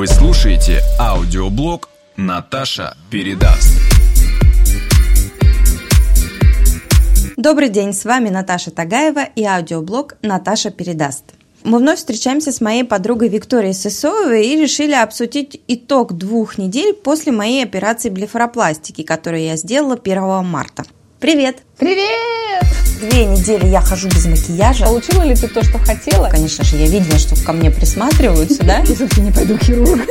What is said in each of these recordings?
Вы слушаете аудиоблог «Наташа передаст». Добрый день, с вами Наташа Тагаева и аудиоблог «Наташа передаст». Мы вновь встречаемся с моей подругой Викторией Сысоевой и решили обсудить итог двух недель после моей операции блефаропластики, которую я сделала 1 марта. Привет! Привет! Две недели я хожу без макияжа. Получила ли ты то, что хотела? Конечно же, я видела, что ко мне присматриваются, да? Я все-таки не пойду к хирургу.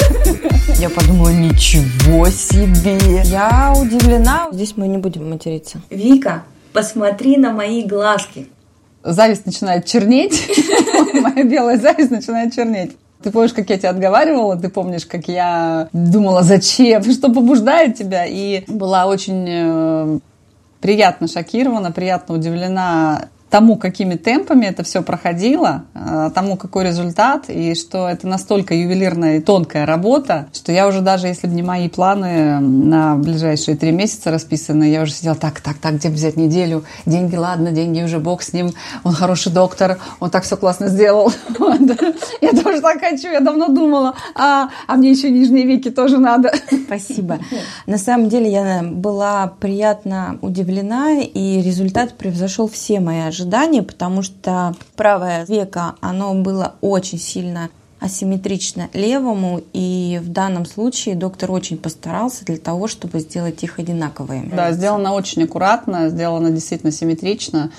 Я подумала, ничего себе! Я удивлена. Здесь мы не будем материться. Вика, посмотри на мои глазки. Зависть начинает чернеть. Моя белая зависть начинает чернеть. Ты помнишь, как я тебя отговаривала? Ты помнишь, как я думала, зачем? Что побуждает тебя? И была очень э, приятно шокирована, приятно удивлена тому, какими темпами это все проходило, э, тому, какой результат, и что это настолько ювелирная и тонкая работа, что я уже даже, если бы не мои планы на ближайшие три месяца расписаны, я уже сидела так, так, так, где взять неделю, деньги, ладно, деньги уже, бог с ним, он хороший доктор, он так все классно сделал. Я тоже так хочу, я давно думала, а, а мне еще нижние веки тоже надо. Спасибо. На самом деле я была приятно удивлена, и результат превзошел все мои ожидания, потому что правое веко, оно было очень сильно асимметрично левому, и в данном случае доктор очень постарался для того, чтобы сделать их одинаковыми. Да, сделано очень аккуратно, сделано действительно симметрично.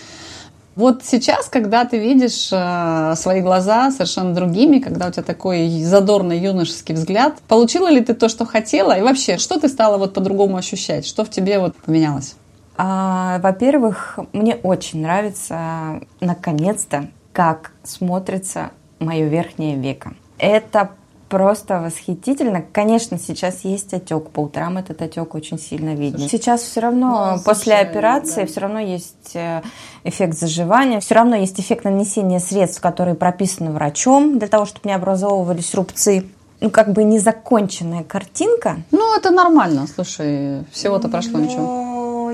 Вот сейчас, когда ты видишь э, свои глаза совершенно другими, когда у тебя такой задорный юношеский взгляд, получила ли ты то, что хотела? И вообще, что ты стала вот по-другому ощущать? Что в тебе вот поменялось? А, во-первых, мне очень нравится, наконец-то, как смотрится мое верхнее веко. Это просто восхитительно. Конечно, сейчас есть отек. По утрам этот отек очень сильно виден. Сейчас все равно ну, после операции да. все равно есть э, эффект заживания, все равно есть эффект нанесения средств, которые прописаны врачом для того, чтобы не образовывались рубцы. Ну, как бы незаконченная картинка. Ну, это нормально. Слушай, всего-то прошло Но... ничего.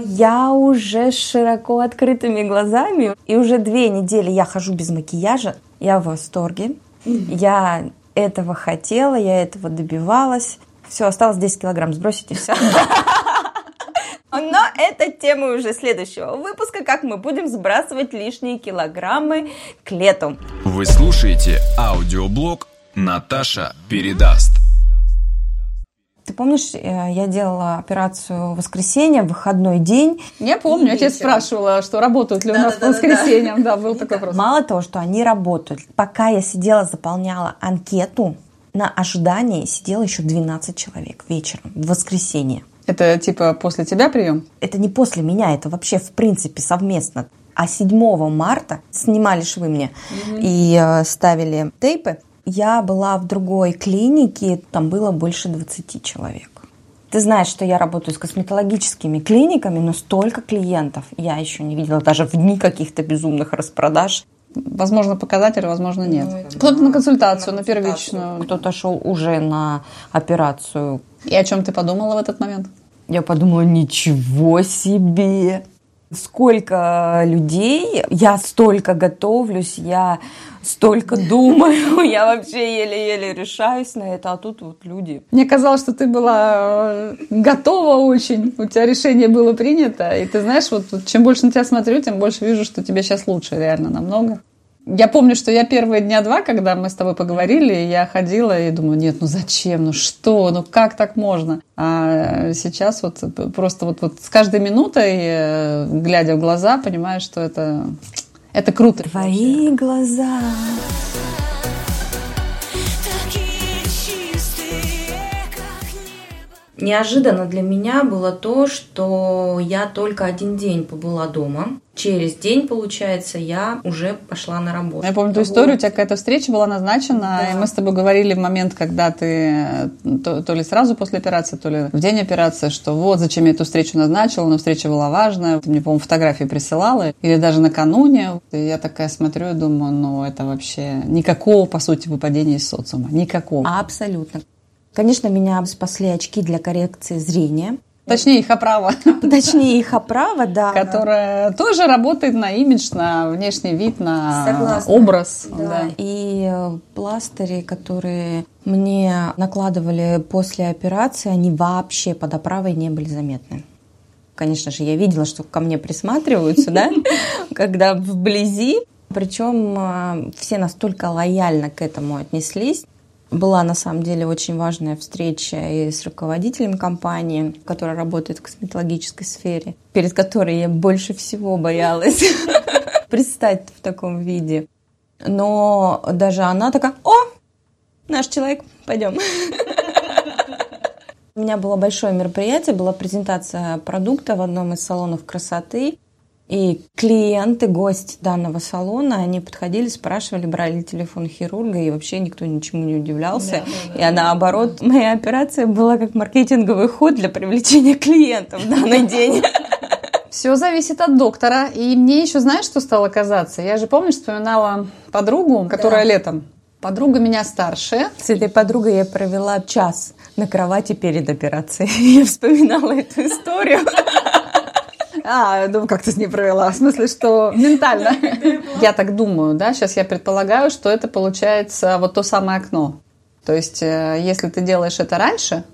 Я уже с широко открытыми глазами, и уже две недели я хожу без макияжа. Я в восторге. Я этого хотела, я этого добивалась. Все, осталось 10 килограмм сбросить и все. Но это тема уже следующего выпуска, как мы будем сбрасывать лишние килограммы к лету. Вы слушаете аудиоблог «Наташа передаст». Ты помнишь, э, я делала операцию в воскресенье, в выходной день. Я помню, я тебя спрашивала, что работают ли да, у нас да, по воскресеньям. Да, да, был такой вопрос. Мало того, что они работают, пока я сидела, заполняла анкету, на ожидании сидело еще 12 человек вечером, в воскресенье. Это типа после тебя прием? Это не после меня, это вообще в принципе совместно. А 7 марта снимали швы мне угу. и э, ставили тейпы. Я была в другой клинике, там было больше 20 человек. Ты знаешь, что я работаю с косметологическими клиниками, но столько клиентов я еще не видела, даже в дни каких-то безумных распродаж. Возможно, показатель, возможно, нет. Ну, Кто-то на консультацию, на, на первичную. Кто-то шел уже на операцию. И о чем ты подумала в этот момент? Я подумала, ничего себе! Сколько людей, я столько готовлюсь, я столько думаю, я вообще еле-еле решаюсь на это, а тут вот люди. Мне казалось, что ты была э, готова очень, у тебя решение было принято, и ты знаешь, вот чем больше на тебя смотрю, тем больше вижу, что тебе сейчас лучше, реально намного. Я помню, что я первые дня два, когда мы с тобой поговорили, я ходила и думаю, нет, ну зачем, ну что, ну как так можно? А сейчас вот просто вот, вот с каждой минутой, э, глядя в глаза, понимаю, что это, это круто. Твои глаза. Неожиданно для меня было то, что я только один день побыла дома. Через день, получается, я уже пошла на работу. Я помню ту историю, у тебя какая-то встреча была назначена, да. и мы с тобой говорили в момент, когда ты то, то ли сразу после операции, то ли в день операции, что вот зачем я эту встречу назначила, но встреча была важная. Ты мне, по-моему, фотографии присылала, или даже накануне. И я такая смотрю и думаю, ну это вообще никакого, по сути, выпадения из социума. Никакого. Абсолютно. Конечно, меня спасли очки для коррекции зрения. Точнее, их оправа. Точнее, их оправа, да. Которая тоже работает на имидж, на внешний вид, на Согласна. образ. Да. да. И э, пластыри, которые мне накладывали после операции, они вообще под оправой не были заметны. Конечно же, я видела, что ко мне присматриваются, да, когда вблизи. Причем э, все настолько лояльно к этому отнеслись. Была на самом деле очень важная встреча и с руководителем компании, которая работает в косметологической сфере, перед которой я больше всего боялась предстать в таком виде. Но даже она такая, о, наш человек, пойдем. У меня было большое мероприятие, была презентация продукта в одном из салонов красоты. И клиенты, гости данного салона, они подходили, спрашивали, брали телефон хирурга, и вообще никто ничему не удивлялся. Да, да, и а наоборот, моя операция была как маркетинговый ход для привлечения клиентов в данный день. Все зависит от доктора. И мне еще, знаешь, что стало казаться? Я же, помнишь, вспоминала подругу, которая да. летом. Подруга меня старше. С этой подругой я провела час на кровати перед операцией. Я вспоминала эту историю. А, ну как ты с ней провела? В смысле, что ментально? Я так думаю, да, сейчас я предполагаю, что это получается вот то самое окно. То есть, э, если ты делаешь это раньше,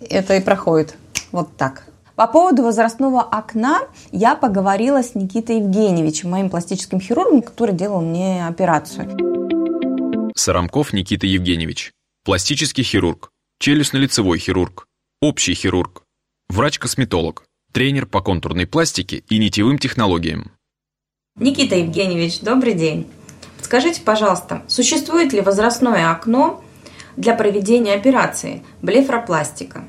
это и проходит вот так. По поводу возрастного окна я поговорила с Никитой Евгеньевичем, моим пластическим хирургом, который делал мне операцию. Сарамков Никита Евгеньевич. Пластический хирург. Челюстно-лицевой хирург. Общий хирург. Врач-косметолог тренер по контурной пластике и нитевым технологиям. Никита Евгеньевич, добрый день. Скажите, пожалуйста, существует ли возрастное окно для проведения операции блефропластика?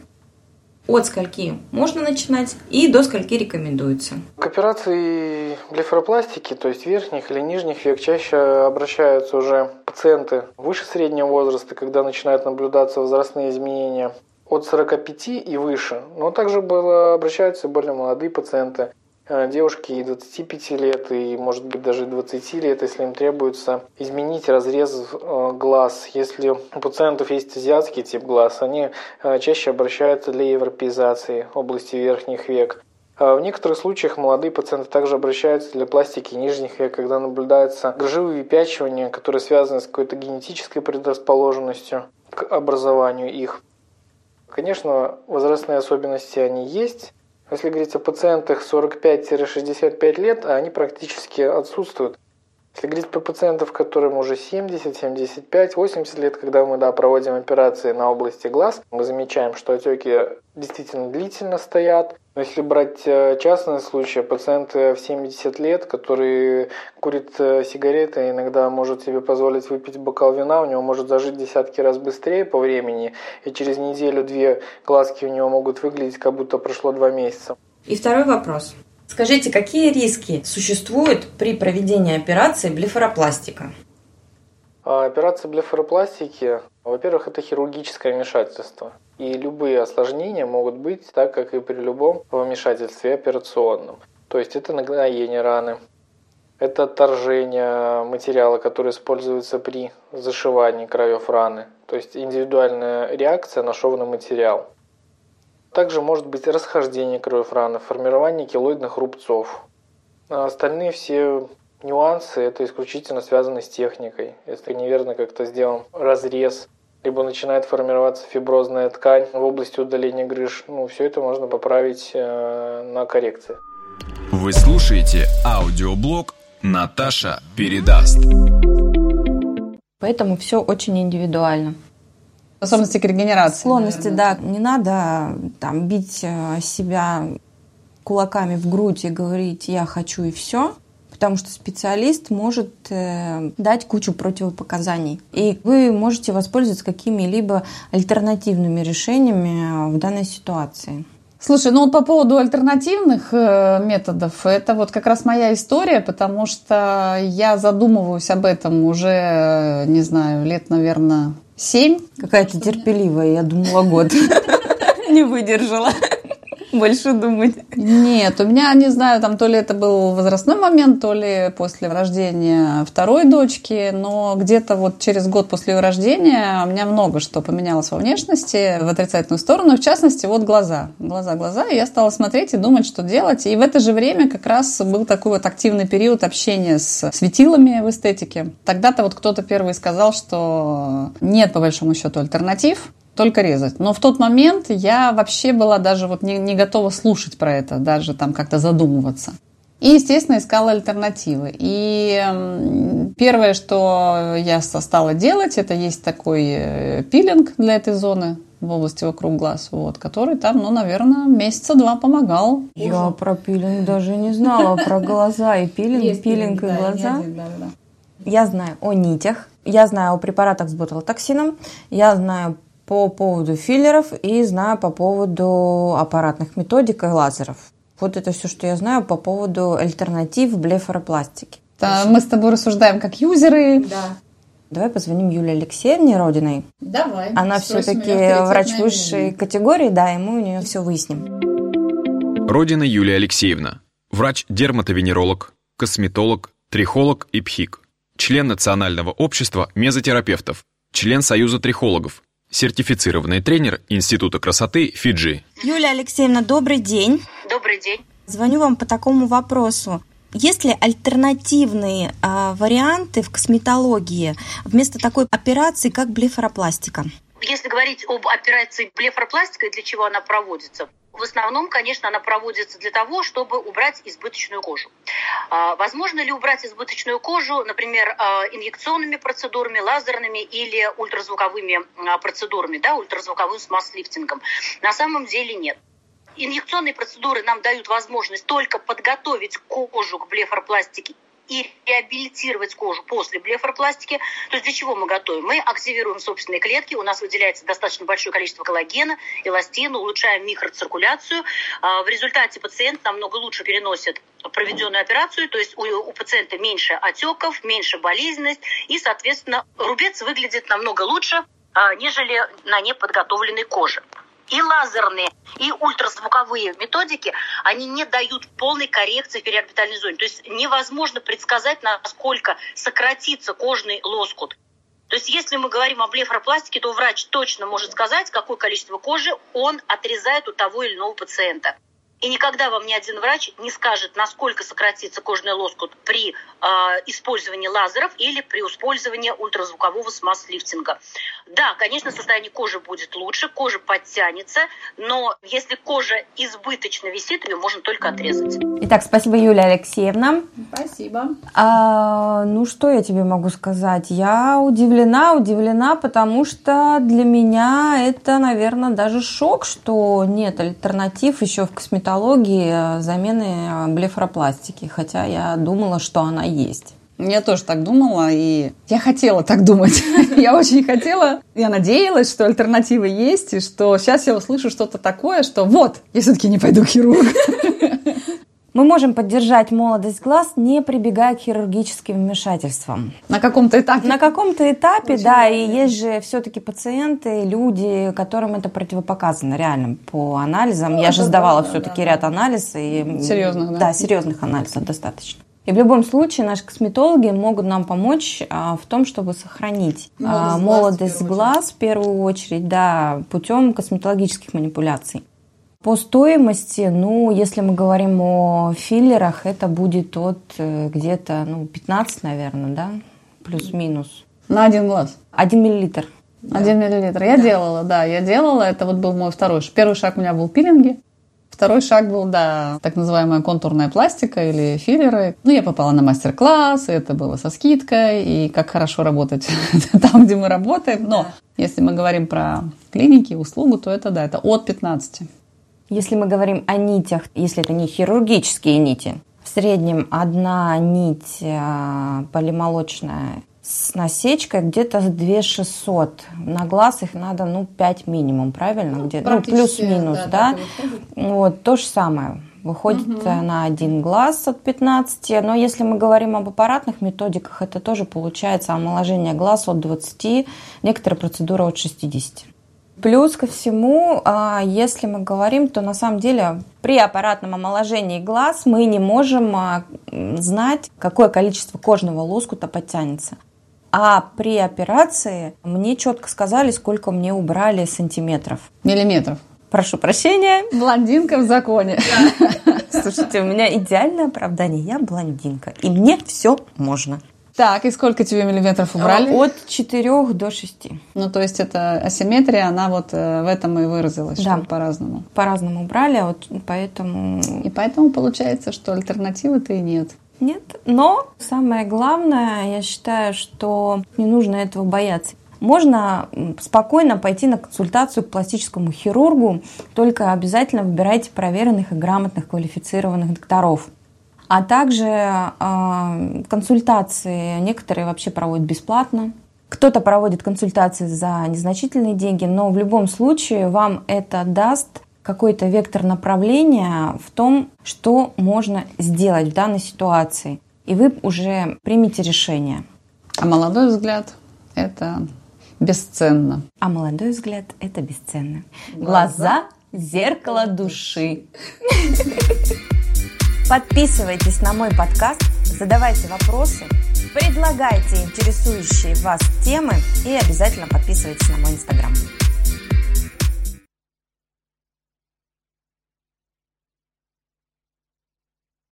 От скольки можно начинать и до скольки рекомендуется? К операции блефропластики, то есть верхних или нижних век, чаще обращаются уже пациенты выше среднего возраста, когда начинают наблюдаться возрастные изменения от 45 и выше, но также было, обращаются более молодые пациенты, э, девушки и 25 лет, и может быть даже 20 лет, если им требуется изменить разрез э, глаз. Если у пациентов есть азиатский тип глаз, они э, чаще обращаются для европеизации области верхних век. В некоторых случаях молодые пациенты также обращаются для пластики нижних век, когда наблюдается грыжевые выпячивания, которые связаны с какой-то генетической предрасположенностью к образованию их. Конечно, возрастные особенности они есть. Если говорить о пациентах 45-65 лет, они практически отсутствуют. Если говорить про пациентов, которым уже 70, 75, 80 лет, когда мы да, проводим операции на области глаз, мы замечаем, что отеки действительно длительно стоят. Но если брать э, частные случаи, пациенты в 70 лет, которые курят э, сигареты, иногда может себе позволить выпить бокал вина, у него может зажить десятки раз быстрее по времени, и через неделю-две глазки у него могут выглядеть, как будто прошло два месяца. И второй вопрос. Скажите, какие риски существуют при проведении операции блефаропластика? А, операция блефаропластики, во-первых, это хирургическое вмешательство. И любые осложнения могут быть так, как и при любом вмешательстве операционном. То есть это нагноение раны, это отторжение материала, который используется при зашивании краев раны. То есть индивидуальная реакция на шовный материал. Также может быть расхождение кроев раны, формирование килоидных рубцов. А остальные все нюансы это исключительно связаны с техникой. Если неверно как-то сделан разрез, либо начинает формироваться фиброзная ткань в области удаления грыж, ну, все это можно поправить э, на коррекции. Вы слушаете аудиоблог «Наташа передаст». Поэтому все очень индивидуально. Способности к регенерации. Склонности, да. Не надо там бить э, себя кулаками в грудь и говорить «я хочу и все», потому что специалист может э, дать кучу противопоказаний. И вы можете воспользоваться какими-либо альтернативными решениями в данной ситуации. Слушай, ну вот по поводу альтернативных э, методов, это вот как раз моя история, потому что я задумываюсь об этом уже, не знаю, лет, наверное, Семь? Какая-то терпеливая, я думала, год. Не выдержала. больше думать. Нет, у меня, не знаю, там то ли это был возрастной момент, то ли после рождения второй дочки, но где-то вот через год после ее рождения у меня много что поменялось во внешности в отрицательную сторону, в частности, вот глаза. Глаза, глаза, и я стала смотреть и думать, что делать. И в это же время как раз был такой вот активный период общения с светилами в эстетике. Тогда-то вот кто-то первый сказал, что нет, по большому счету, альтернатив, только резать. Но в тот момент я вообще была даже вот не, не готова слушать про это, даже там как-то задумываться. И, естественно, искала альтернативы. И первое, что я стала делать, это есть такой э, пилинг для этой зоны в области вокруг глаз, вот, который там, ну, наверное, месяца два помогал. Я Уже. про пилинг даже не знала, про глаза и пилинг, есть пилинг и да, глаза. Один, да, да. Я знаю о нитях, я знаю о препаратах с ботулотоксином, я знаю по поводу филлеров и знаю по поводу аппаратных методик и лазеров. Вот это все, что я знаю по поводу альтернатив блефаропластики. Да, мы с тобой рассуждаем как юзеры. Да. Давай позвоним Юлии Алексеевне Родиной. Давай. Она все-таки врач высшей категории, да, и мы у нее все выясним. Родина Юлия Алексеевна. Врач-дерматовенеролог, косметолог, трихолог и пхик. Член Национального общества мезотерапевтов. Член Союза трихологов. Сертифицированный тренер Института красоты Фиджи. Юлия Алексеевна, добрый день. Добрый день. Звоню вам по такому вопросу. Есть ли альтернативные э, варианты в косметологии вместо такой операции, как блефаропластика? Если говорить об операции блефаропластика и для чего она проводится, в основном, конечно, она проводится для того, чтобы убрать избыточную кожу. А, возможно ли убрать избыточную кожу, например, а, инъекционными процедурами, лазерными или ультразвуковыми а, процедурами, да, ультразвуковым смаз-лифтингом? На самом деле нет. Инъекционные процедуры нам дают возможность только подготовить кожу к блефаропластике и реабилитировать кожу после блефаропластики. То есть для чего мы готовим? Мы активируем собственные клетки, у нас выделяется достаточно большое количество коллагена, эластина, улучшаем микроциркуляцию. А, в результате пациент намного лучше переносит проведенную операцию, то есть у, у пациента меньше отеков, меньше болезненность, и, соответственно, рубец выглядит намного лучше, а, нежели на неподготовленной коже и лазерные, и ультразвуковые методики, они не дают полной коррекции в периорбитальной зоне. То есть невозможно предсказать, насколько сократится кожный лоскут. То есть если мы говорим о блефаропластике, то врач точно может сказать, какое количество кожи он отрезает у того или иного пациента. И никогда вам ни один врач не скажет, насколько сократится кожный лоскут при э, использовании лазеров или при использовании ультразвукового смаз-лифтинга. Да, конечно, состояние кожи будет лучше, кожа подтянется, но если кожа избыточно висит, ее можно только отрезать. Итак, спасибо, Юлия Алексеевна. Спасибо. А, ну, что я тебе могу сказать? Я удивлена, удивлена, потому что для меня это, наверное, даже шок, что нет альтернатив еще в косметологии стоматологии э, замены э, блефаропластики, хотя я думала, что она есть. Я тоже так думала, и я хотела так думать. я очень хотела, я надеялась, что альтернативы есть, и что сейчас я услышу что-то такое, что вот, я все-таки не пойду к хирургу. Мы можем поддержать молодость глаз, не прибегая к хирургическим вмешательствам. На каком-то этапе? На каком-то этапе, Очень да. И есть же все-таки пациенты, люди, которым это противопоказано реально по анализам. Ну, Я же сдавала да, все-таки да, ряд анализов. И, серьезных, да? Да, серьезных анализов достаточно. И в любом случае наши косметологи могут нам помочь а, в том, чтобы сохранить молодость, а, молодость глаз, глаз в первую очередь, да, путем косметологических манипуляций. По стоимости, ну, если мы говорим о филлерах, это будет от э, где-то, ну, 15, наверное, да, плюс-минус. На один глаз? Один миллилитр. Один да. миллилитр. Я да. делала, да, я делала. Это вот был мой второй шаг. Первый шаг у меня был пилинги. Второй шаг был, да, так называемая контурная пластика или филлеры. Ну, я попала на мастер-класс, это было со скидкой, и как хорошо работать там, где мы работаем. Но если мы говорим про клиники, услугу, то это, да, это от 15. Если мы говорим о нитях, если это не хирургические нити, в среднем одна нить э, полимолочная с насечкой где-то 2 600. На глаз их надо, ну, 5 минимум, правильно? Ну, где ну плюс-минус, да? да? Вот, то же самое. Выходит угу. на один глаз от 15. Но если мы говорим об аппаратных методиках, это тоже получается омоложение глаз от 20, некоторые процедуры от 60. Плюс ко всему, а, если мы говорим, то на самом деле при аппаратном омоложении глаз мы не можем а, знать, какое количество кожного лоскута подтянется. А при операции мне четко сказали, сколько мне убрали сантиметров. Миллиметров. Прошу прощения. Блондинка в законе. Слушайте, у меня идеальное оправдание. Я блондинка. И мне все можно. Так, и сколько тебе миллиметров убрали? От 4 до 6. Ну, то есть это асимметрия, она вот э, в этом и выразилась, Да. что по-разному. По-разному убрали, а вот поэтому И поэтому получается, что альтернативы-то и нет. нет. Но самое главное, я считаю, что не нужно этого бояться. Можно спокойно пойти на консультацию к пластическому хирургу, только обязательно выбирайте проверенных и грамотных квалифицированных докторов. А также э, консультации некоторые вообще проводят бесплатно. Кто-то проводит консультации за незначительные деньги, но в любом случае вам это даст какой-то вектор направления в том, что можно сделать в данной ситуации. И вы уже примете решение. А молодой взгляд – это бесценно. А молодой взгляд – это бесценно. Глаза – зеркало души. Подписывайтесь на мой подкаст, задавайте вопросы, предлагайте интересующие вас темы и обязательно подписывайтесь на мой инстаграм.